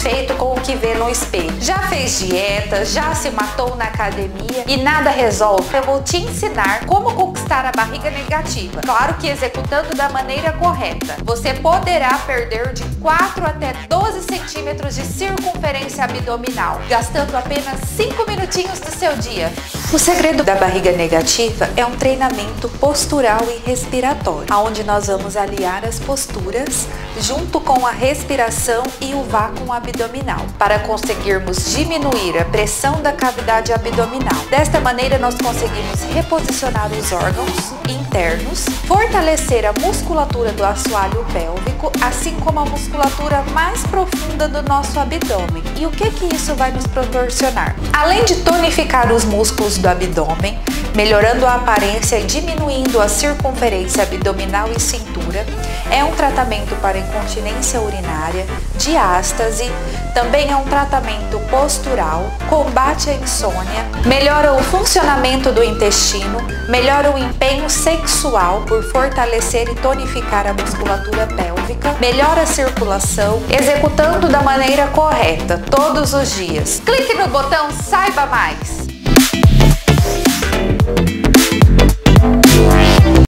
satisfeito com o que vê no espelho. Já fez dieta, já se matou na academia e nada resolve? Eu vou te ensinar como conquistar a barriga negativa. Claro que executando da maneira correta. Você poderá perder de 4 até 12 centímetros de circunferência abdominal, gastando apenas 5 minutinhos do seu dia. O segredo da barriga negativa é um treinamento postural e respiratório, onde nós vamos aliar as posturas junto com a respiração e o vácuo abdominal, para conseguirmos diminuir a pressão da cavidade abdominal. Desta maneira, nós conseguimos reposicionar os órgãos internos, fortalecer a musculatura do assoalho pélvico, assim como a musculatura mais profunda do nosso abdômen. E o que que isso vai nos proporcionar? Além de tonificar os músculos do abdômen, melhorando a aparência e diminuindo a circunferência abdominal e cintura, é um tratamento para incontinência urinária, diástase, também é um tratamento postural, combate a insônia, melhora o funcionamento do intestino, melhora o empenho sexual por fortalecer e tonificar a musculatura pélvica, melhora a circulação, executando da maneira correta todos os dias. Clique no botão Saiba Mais.